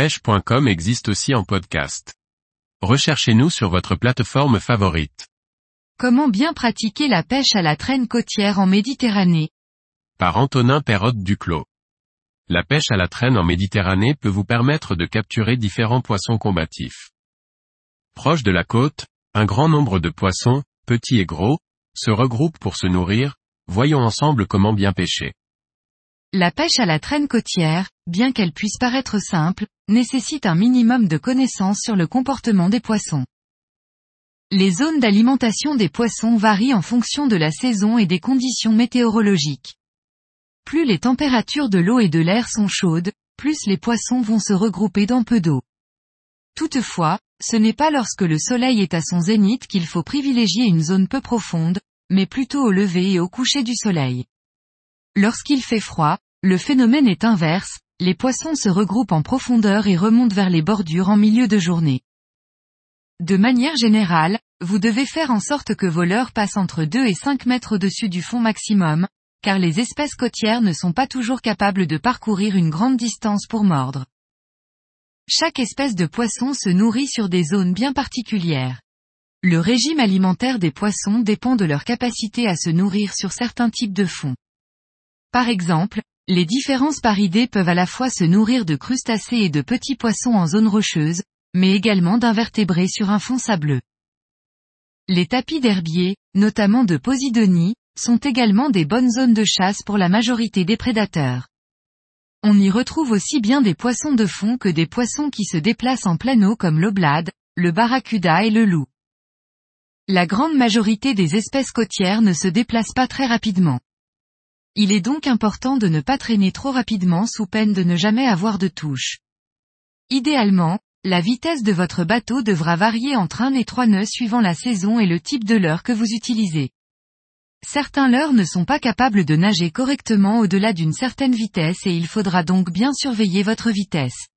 pêche.com existe aussi en podcast. Recherchez-nous sur votre plateforme favorite. Comment bien pratiquer la pêche à la traîne côtière en Méditerranée? Par Antonin Perrotte Duclos. La pêche à la traîne en Méditerranée peut vous permettre de capturer différents poissons combatifs. Proche de la côte, un grand nombre de poissons, petits et gros, se regroupent pour se nourrir, voyons ensemble comment bien pêcher. La pêche à la traîne côtière, bien qu'elle puisse paraître simple, nécessite un minimum de connaissances sur le comportement des poissons. Les zones d'alimentation des poissons varient en fonction de la saison et des conditions météorologiques. Plus les températures de l'eau et de l'air sont chaudes, plus les poissons vont se regrouper dans peu d'eau. Toutefois, ce n'est pas lorsque le soleil est à son zénith qu'il faut privilégier une zone peu profonde, mais plutôt au lever et au coucher du soleil. Lorsqu'il fait froid, le phénomène est inverse, les poissons se regroupent en profondeur et remontent vers les bordures en milieu de journée. De manière générale, vous devez faire en sorte que vos leurres passent entre 2 et 5 mètres au-dessus du fond maximum, car les espèces côtières ne sont pas toujours capables de parcourir une grande distance pour mordre. Chaque espèce de poisson se nourrit sur des zones bien particulières. Le régime alimentaire des poissons dépend de leur capacité à se nourrir sur certains types de fonds. Par exemple, les différents sparidés peuvent à la fois se nourrir de crustacés et de petits poissons en zone rocheuse, mais également d'invertébrés sur un fond sableux. Les tapis d'herbier, notamment de Posidonie, sont également des bonnes zones de chasse pour la majorité des prédateurs. On y retrouve aussi bien des poissons de fond que des poissons qui se déplacent en pleine eau comme l'oblade, le barracuda et le loup. La grande majorité des espèces côtières ne se déplacent pas très rapidement. Il est donc important de ne pas traîner trop rapidement sous peine de ne jamais avoir de touche. Idéalement, la vitesse de votre bateau devra varier entre un et trois nœuds suivant la saison et le type de leurre que vous utilisez. Certains leurres ne sont pas capables de nager correctement au-delà d'une certaine vitesse et il faudra donc bien surveiller votre vitesse.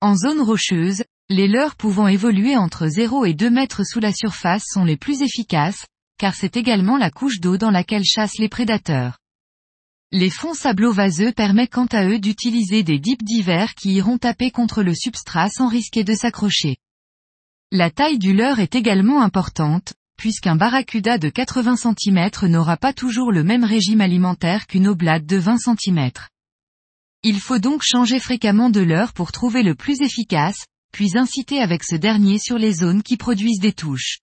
En zone rocheuse, les leurres pouvant évoluer entre 0 et 2 mètres sous la surface sont les plus efficaces, car c'est également la couche d'eau dans laquelle chassent les prédateurs. Les fonds sablo-vaseux permettent quant à eux d'utiliser des dips divers qui iront taper contre le substrat sans risquer de s'accrocher. La taille du leurre est également importante, puisqu'un barracuda de 80 cm n'aura pas toujours le même régime alimentaire qu'une oblate de 20 cm. Il faut donc changer fréquemment de leurre pour trouver le plus efficace, puis inciter avec ce dernier sur les zones qui produisent des touches.